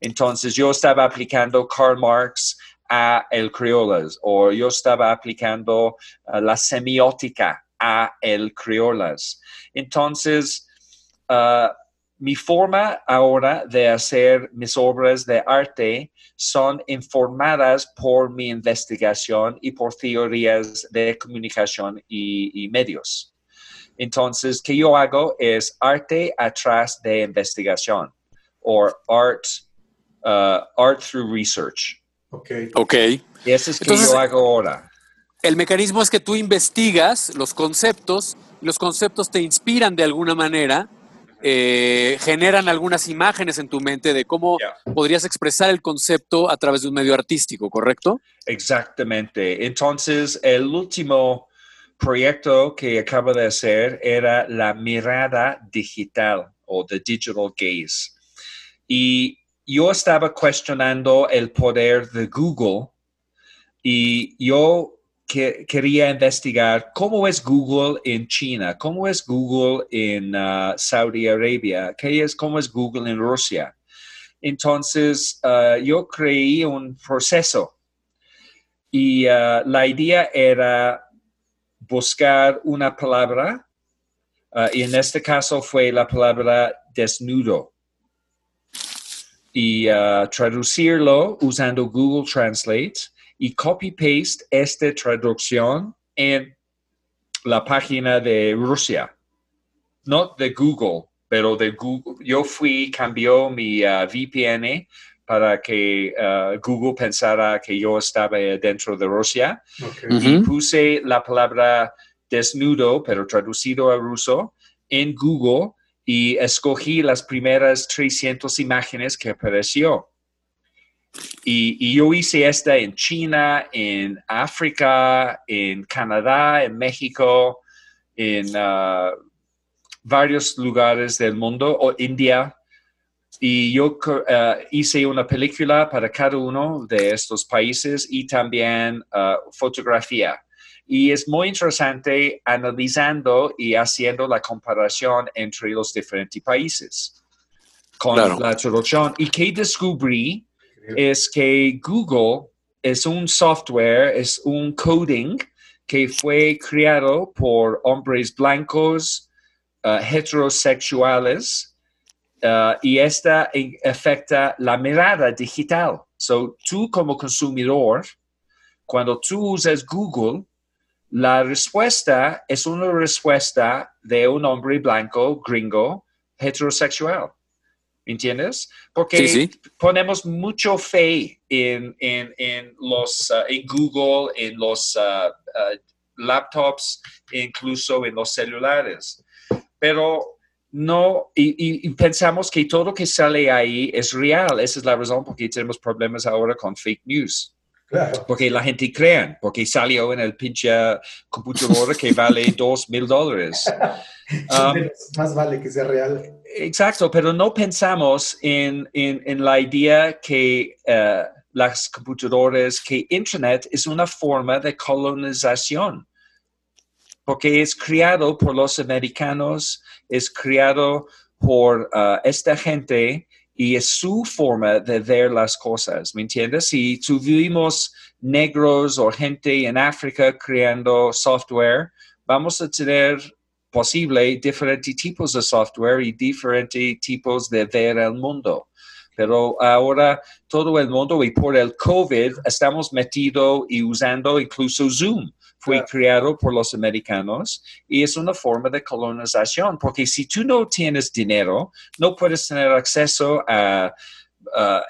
Speaker 2: Entonces, yo estaba aplicando Karl Marx a El Criollas o yo estaba aplicando uh, la semiótica a El Criollas. Entonces, uh, mi forma ahora de hacer mis obras de arte son informadas por mi investigación y por teorías de comunicación y, y medios. Entonces, ¿qué yo hago? Es arte atrás de investigación o art, uh, art through research.
Speaker 3: Ok.
Speaker 1: Ok.
Speaker 2: Y eso es que
Speaker 1: Entonces-
Speaker 2: yo hago ahora.
Speaker 1: El mecanismo es que tú investigas los conceptos y los conceptos te inspiran de alguna manera, eh, generan algunas imágenes en tu mente de cómo
Speaker 2: Yeah.
Speaker 1: podrías expresar el concepto a través de un medio artístico, ¿correcto?
Speaker 2: Exactamente. Entonces, el último proyecto que acabo de hacer era la mirada digital o the digital gaze. Y yo estaba cuestionando el poder de Google y yo que- quería investigar cómo es Google en China, cómo es Google en uh, Saudi Arabia, qué es, cómo es Google en Rusia. Entonces, uh, yo creí un proceso y uh, la idea era buscar una palabra, y en este caso fue la palabra desnudo, y traducirlo usando Google Translate y copy-paste esta traducción en la página de Rusia, no de Google, pero de Google. Yo fui, cambió mi uh, VPN para que uh, Google pensara que yo estaba dentro de Rusia y puse la palabra desnudo, pero traducido al ruso, en Google y escogí las primeras 300 imágenes que apareció. Y, y yo hice esta en China, en África, en Canadá, en México, en ah, varios lugares del mundo, o India. Y yo ah, hice una película para cada uno de estos países y también ah, fotografía. Y es muy interesante analizando y haciendo la comparación entre los diferentes países con la traducción. Y que descubrí es que Google es un software, es un coding que fue creado por hombres blancos, uh, heterosexuales, uh, y esta afecta la mirada digital. So, tú como consumidor, cuando tú usas Google, la respuesta es una respuesta de un hombre blanco, gringo, heterosexual. ¿Entiendes? Porque ponemos mucho fe en, los, uh, en Google, en los uh, uh, laptops, incluso en los celulares. Pero no, y, pensamos que todo lo que sale ahí es real. Esa es la razón por qué tenemos problemas ahora con fake news. Porque la gente cree, porque salió en el pinche computador que vale (laughs) dos mil dólares.
Speaker 3: Más vale que sea real.
Speaker 2: Exacto, pero no pensamos en, la idea que uh, las computadoras, que Internet es una forma de colonización, porque es creado por los americanos, es creado por uh, esta gente y es su forma de ver las cosas, ¿me entiendes? Si tuvimos negros o gente en África creando software, vamos a tener posible diferentes tipos de software y diferentes tipos de ver el mundo. Pero ahora todo el mundo y por el COVID estamos metidos y usando incluso Zoom. Fue creado por los americanos y es una forma de colonización, porque si tú no tienes dinero, no puedes tener acceso a,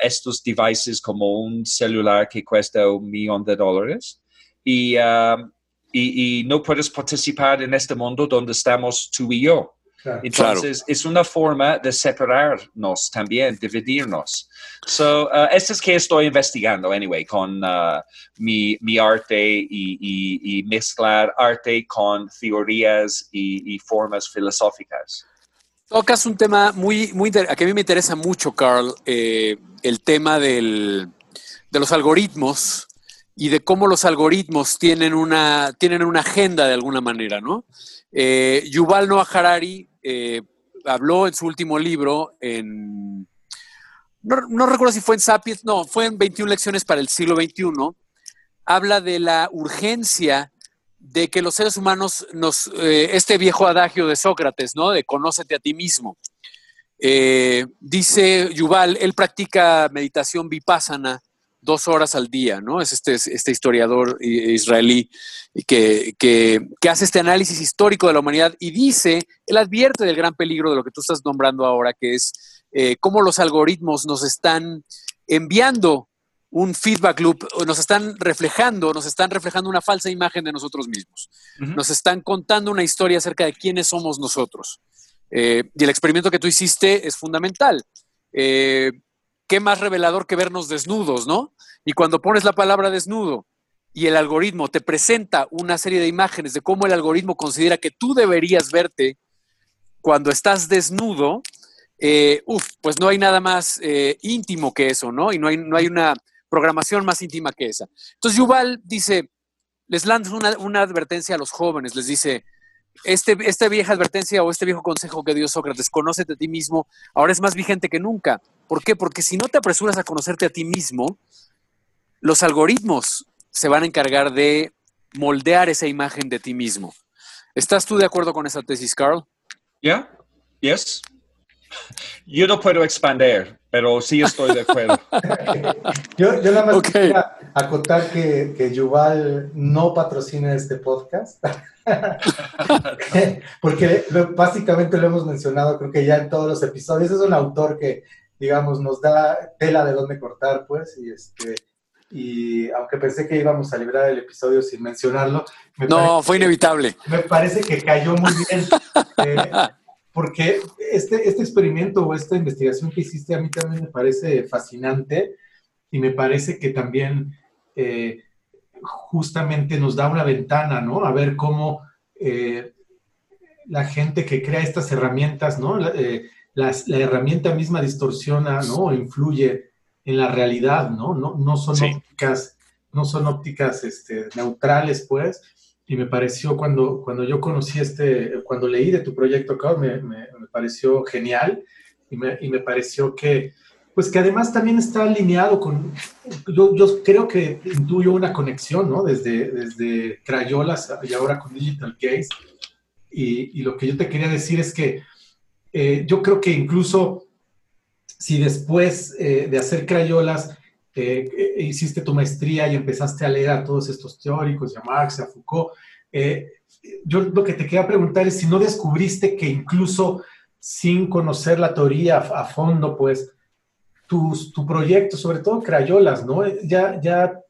Speaker 2: estos devices como un celular que cuesta un millón de dólares. Y, um, y, y, no puedes participar en este mundo donde estamos tú y yo. Entonces, es una forma de separarnos también, dividirnos. So, uh, esto es que estoy investigando, anyway, con uh, mi, mi, arte y, mezclar arte con teorías y, formas filosóficas.
Speaker 1: Tocas un tema muy, muy, que a mí me interesa mucho, Carl, eh, el tema del, de los algoritmos y de cómo los algoritmos tienen una, tienen una agenda de alguna manera, ¿no? Eh, Yuval Noah Harari eh, habló en su último libro, en, no, recuerdo si fue en Sapiens, no, fue en 21 lecciones para el siglo XXI, habla de la urgencia de que los seres humanos nos, eh, este viejo adagio de Sócrates, ¿no? De conócete a ti mismo. Dice Yuval, él practica meditación vipassana dos horas al día, ¿no? Es este, este historiador israelí que, que, hace este análisis histórico de la humanidad y dice, él advierte del gran peligro de lo que tú estás nombrando ahora, que es eh, cómo los algoritmos nos están enviando un feedback loop, nos están reflejando, nos están reflejando una falsa imagen de nosotros mismos. Nos están contando una historia acerca de quiénes somos nosotros. Eh, y el experimento que tú hiciste es fundamental. Eh, qué más revelador que vernos desnudos, ¿no? Y cuando pones la palabra desnudo y el algoritmo te presenta una serie de imágenes de cómo el algoritmo considera que tú deberías verte cuando estás desnudo, eh, pues no hay nada más eh, íntimo que eso, ¿no? Y no hay, no hay una programación más íntima que esa. Entonces Yuval dice, les lanza una, una advertencia a los jóvenes, les dice, este, esta vieja advertencia o este viejo consejo que dio Sócrates, conócete a ti mismo, ahora es más vigente que nunca. ¿Por qué? Porque si no te apresuras a conocerte a ti mismo, los algoritmos se van a encargar de moldear esa imagen de ti mismo. ¿Estás tú de acuerdo con esa tesis, Carl?
Speaker 2: Yeah, yes. Yo no puedo expandir, pero sí estoy de acuerdo. (laughs)
Speaker 3: yo, yo nada más quería acotar que, que Yuval no patrocina este podcast. (laughs) (laughs) Porque básicamente lo hemos mencionado, creo que ya en todos los episodios. Es un autor que, digamos, nos da tela de dónde cortar, pues, y este. Y aunque pensé que íbamos a librar el episodio sin mencionarlo.
Speaker 1: no, fue inevitable.
Speaker 3: me parece que cayó muy bien. (laughs) Eh, porque este, este experimento o esta investigación que hiciste a mí también me parece fascinante y me parece que también eh, justamente nos da una ventana, ¿no? A ver cómo eh, la gente que crea estas herramientas, ¿no? La, eh, herramienta misma distorsiona, ¿no? O influye en la realidad, ¿no? No, no son ópticas, no son ópticas este, neutrales, pues. y me pareció cuando, cuando yo conocí este, cuando leí de tu proyecto, Carl, me, me, pareció genial y me, y me, pareció que, pues que además también está alineado con, yo, yo creo que intuyo una conexión, ¿no? Desde, desde Crayolas y ahora con Digital Case. Y, y lo que yo te quería decir es que eh, yo creo que incluso si después eh, de hacer Crayolas, eh, hiciste tu maestría y empezaste a leer a todos estos teóricos, a Marx, a Foucault. Eh, yo lo que te quería preguntar es si no descubriste que incluso sin conocer la teoría a, fondo, pues tu, tu, proyecto, sobre todo Crayolas, ¿no? Ya, ya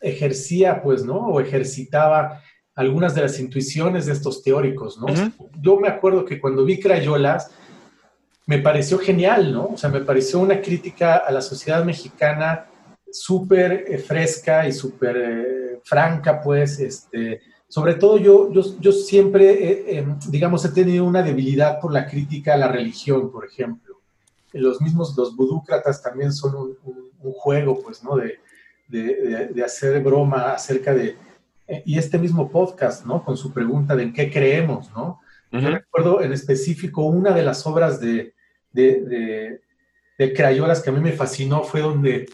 Speaker 3: ejercía, pues, ¿no? O ejercitaba algunas de las intuiciones de estos teóricos, ¿no? Yo me acuerdo que cuando vi Crayolas, me pareció genial, ¿no? O sea, me pareció una crítica a la sociedad mexicana súper eh, fresca y súper eh, franca, pues, este, sobre todo yo, yo, yo siempre, eh, digamos, he tenido una debilidad por la crítica a la religión, por ejemplo. Los mismos, los budúcratas también son un, juego, pues, ¿no? De, de, de, hacer broma acerca de, y este mismo podcast, ¿no? Con su pregunta de en qué creemos, ¿no? Yo recuerdo en específico una de las obras de, de, de, Crayolas que a mí me fascinó fue donde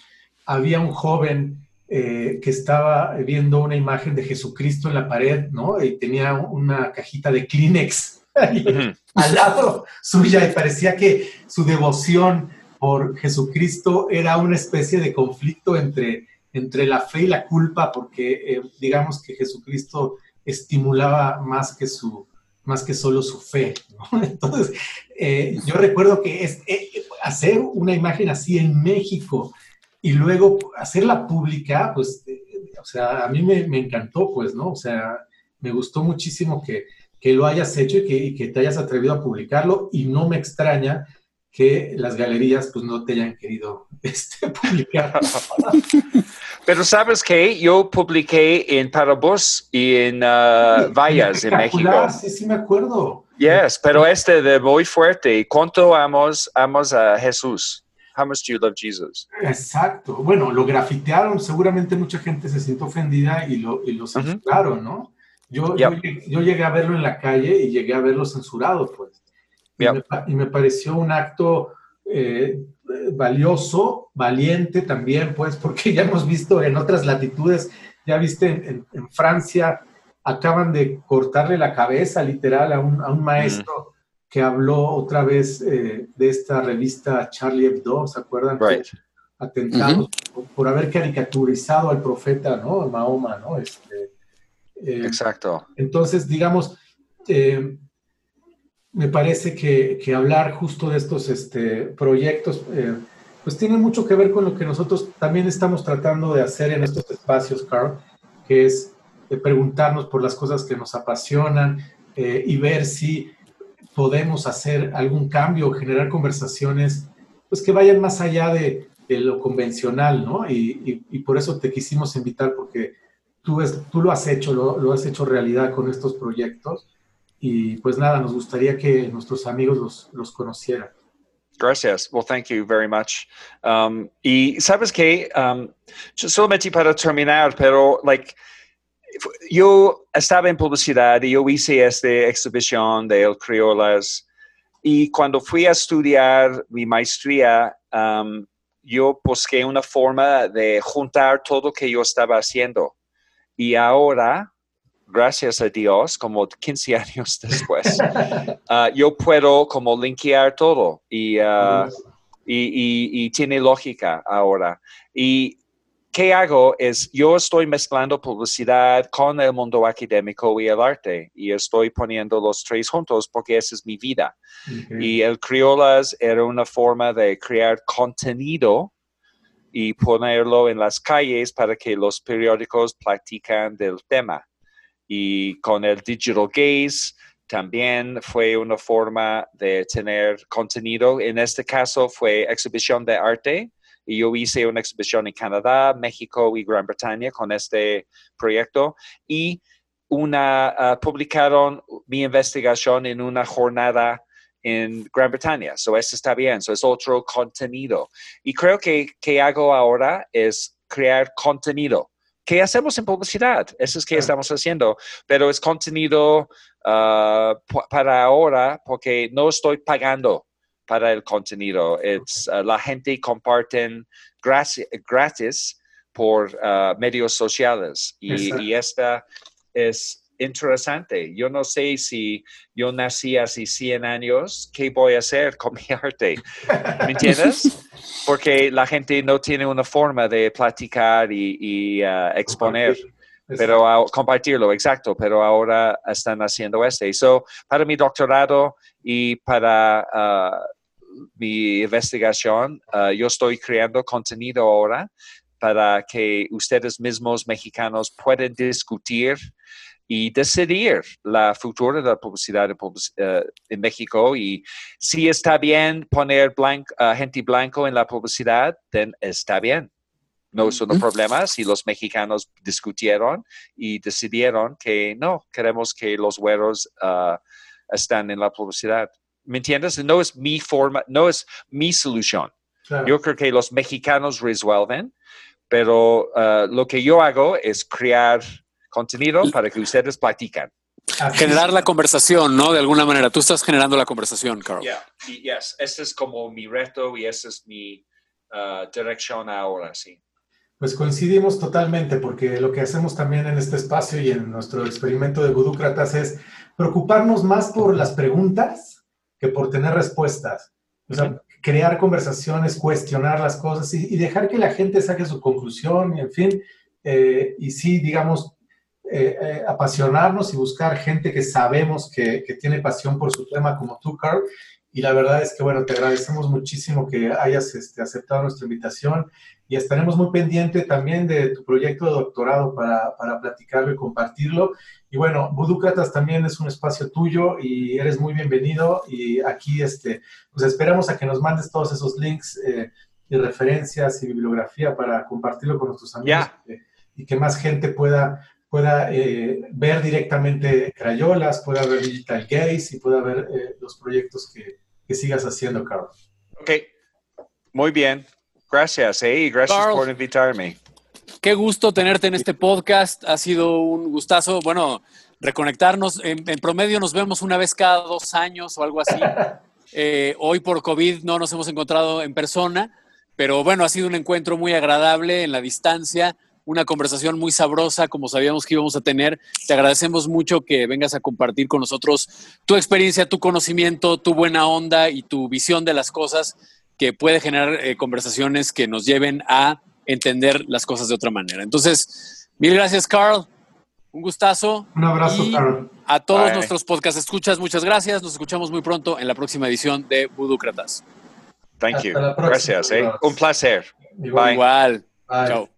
Speaker 3: había un joven eh, que estaba viendo una imagen de Jesucristo en la pared, ¿no? Y tenía una cajita de Kleenex (laughs) al lado suya y parecía que su devoción por Jesucristo era una especie de conflicto entre, entre la fe y la culpa, porque eh, digamos que Jesucristo estimulaba más que su, más que solo su fe. (laughs) Entonces, eh, yo recuerdo que es, hacer una imagen así en México y luego hacerla pública, pues, eh, o sea, a mí me, encantó, pues, ¿no? O sea, me gustó muchísimo que, que lo hayas hecho y que, que, te hayas atrevido a publicarlo y no me extraña que las galerías, pues, no te hayan querido (laughs) este, publicar. (laughs)
Speaker 2: Pero sabes que yo publiqué en Parabús y en uh, Vallas, en México.
Speaker 3: Sí, sí, me acuerdo.
Speaker 2: Yes, pero este de muy fuerte. ¿Cuánto amos, amos a Jesús? How much do you love Jesus?
Speaker 3: Exacto. Bueno, lo grafitearon, seguramente mucha gente se sintió ofendida y lo, y lo censuraron, ¿no? Yo, yo, llegué a verlo en la calle y llegué a verlo censurado, pues. Y, me, y me, pareció un acto eh, valioso, valiente también, pues, porque ya hemos visto en otras latitudes, ya viste en, Francia, acaban de cortarle la cabeza literal a un, a un maestro que habló otra vez eh, de esta revista Charlie Hebdo, ¿se acuerdan?
Speaker 2: Right.
Speaker 3: Atentados por, haber caricaturizado al profeta, ¿no? Mahoma, ¿no? Este,
Speaker 2: eh, Exacto.
Speaker 3: Entonces, digamos, eh, me parece que, que, hablar justo de estos este, proyectos, pues tiene mucho que ver con lo que nosotros también estamos tratando de hacer en estos espacios, Carl, que es preguntarnos por las cosas que nos apasionan y ver si podemos hacer algún cambio, generar conversaciones pues que vayan más allá de, lo convencional, ¿no? Y, por eso te quisimos invitar porque tú, es, tú lo has hecho, lo, has hecho realidad con estos proyectos y pues nada, nos gustaría que nuestros amigos los, los conocieran.
Speaker 2: Gracias. Well, thank you very much. Um, y sabes que, um, solamente para terminar, pero like, yo estaba en publicidad y yo hice esta exhibición de El Criolas y cuando fui a estudiar mi maestría, um, yo busqué una forma de juntar todo lo que yo estaba haciendo. Y ahora, gracias a Dios, como 15 (laughs) años después, uh, (laughs) yo puedo como linkear todo y, uh, y, y, y, tiene lógica ahora. Y ¿qué hago? Es, yo estoy mezclando publicidad con el mundo académico y el arte y estoy poniendo los tres juntos porque esa es mi vida. Y el Criolas era una forma de crear contenido y ponerlo en las calles para que los periódicos platican del tema. Y con el Digital Gaze también fue una forma de tener contenido. En este caso fue exhibición de arte y yo hice una exhibición en Canadá, México y Gran Bretaña con este proyecto y una, ah, publicaron mi investigación en una jornada en Gran Bretaña. So, eso está bien. So, es otro contenido. Y creo que que hago ahora es crear contenido ¿qué hacemos en publicidad? Eso es que estamos haciendo, pero es contenido ah, para ahora porque no estoy pagando para el contenido. Es, ah, la gente comparten gratis, por ah, medios sociales y, y, esta es interesante. Yo no sé si yo nací hace 100 años, ¿qué voy a hacer con mi arte? ¿Me (laughs) entiendes? Porque la gente no tiene una forma de platicar y, uh, exponer. Pero compartirlo, exacto, pero ahora están haciendo este. So, para mi doctorado y para uh, mi investigación, uh, yo estoy creando contenido ahora para que ustedes mismos mexicanos puedan discutir y decidir la futura de la publicidad en eh, México. Y si está bien poner gente blanco en la publicidad, then está bien. No es un problema si los mexicanos discutieron y decidieron que no, queremos que los güeros uh, están en la publicidad. ¿Me entiendes? No es mi forma, no es mi solución. Yo creo que los mexicanos resuelven, pero uh, lo que yo hago es crear contenido para que ustedes platican.
Speaker 1: Generar la conversación, ¿no? De alguna manera. Tú estás generando la conversación, Carl.
Speaker 2: Yeah, yes. Ese es como mi reto y esa es mi uh, dirección ahora, sí.
Speaker 3: Pues coincidimos totalmente, porque lo que hacemos también en este espacio y en nuestro experimento de Budúcratas es preocuparnos más por las preguntas que por tener respuestas. O sea, crear conversaciones, cuestionar las cosas y, dejar que la gente saque su conclusión y, en fin, eh, y sí, digamos, eh, eh, apasionarnos y buscar gente que sabemos que, que, tiene pasión por su tema como tú, Carl. Y la verdad es que, bueno, te agradecemos muchísimo que hayas este, aceptado nuestra invitación y estaremos muy pendientes también de tu proyecto de doctorado para, para platicarlo y compartirlo. Y bueno, Budúcratas también es un espacio tuyo y eres muy bienvenido. Y aquí, este, pues esperamos a que nos mandes todos esos links eh, y referencias y bibliografía para compartirlo con nuestros amigos y que más gente pueda pueda eh, ver directamente Crayolas, pueda ver Digital Gaze y pueda ver eh, los proyectos que, que, sigas haciendo, Carl.
Speaker 2: Ok, muy bien. Gracias, eh, y gracias por invitarme.
Speaker 1: Qué gusto tenerte en este podcast. Ha sido un gustazo, bueno, reconectarnos. En, promedio nos vemos una vez cada dos años o algo así. (laughs) Eh, hoy por COVID no nos hemos encontrado en persona, pero bueno, ha sido un encuentro muy agradable en la distancia una conversación muy sabrosa, como sabíamos que íbamos a tener. Te agradecemos mucho que vengas a compartir con nosotros tu experiencia, tu conocimiento, tu buena onda y tu visión de las cosas que puede generar eh, conversaciones que nos lleven a entender las cosas de otra manera. Entonces, mil gracias, Carl. Un gustazo.
Speaker 3: Un abrazo, Carl.
Speaker 1: A todos nuestros podcast escuchas, muchas gracias. Nos escuchamos muy pronto en la próxima edición de Budúcratas.
Speaker 2: Thank you. Gracias. Eh. Un placer.
Speaker 1: Igual. Chao.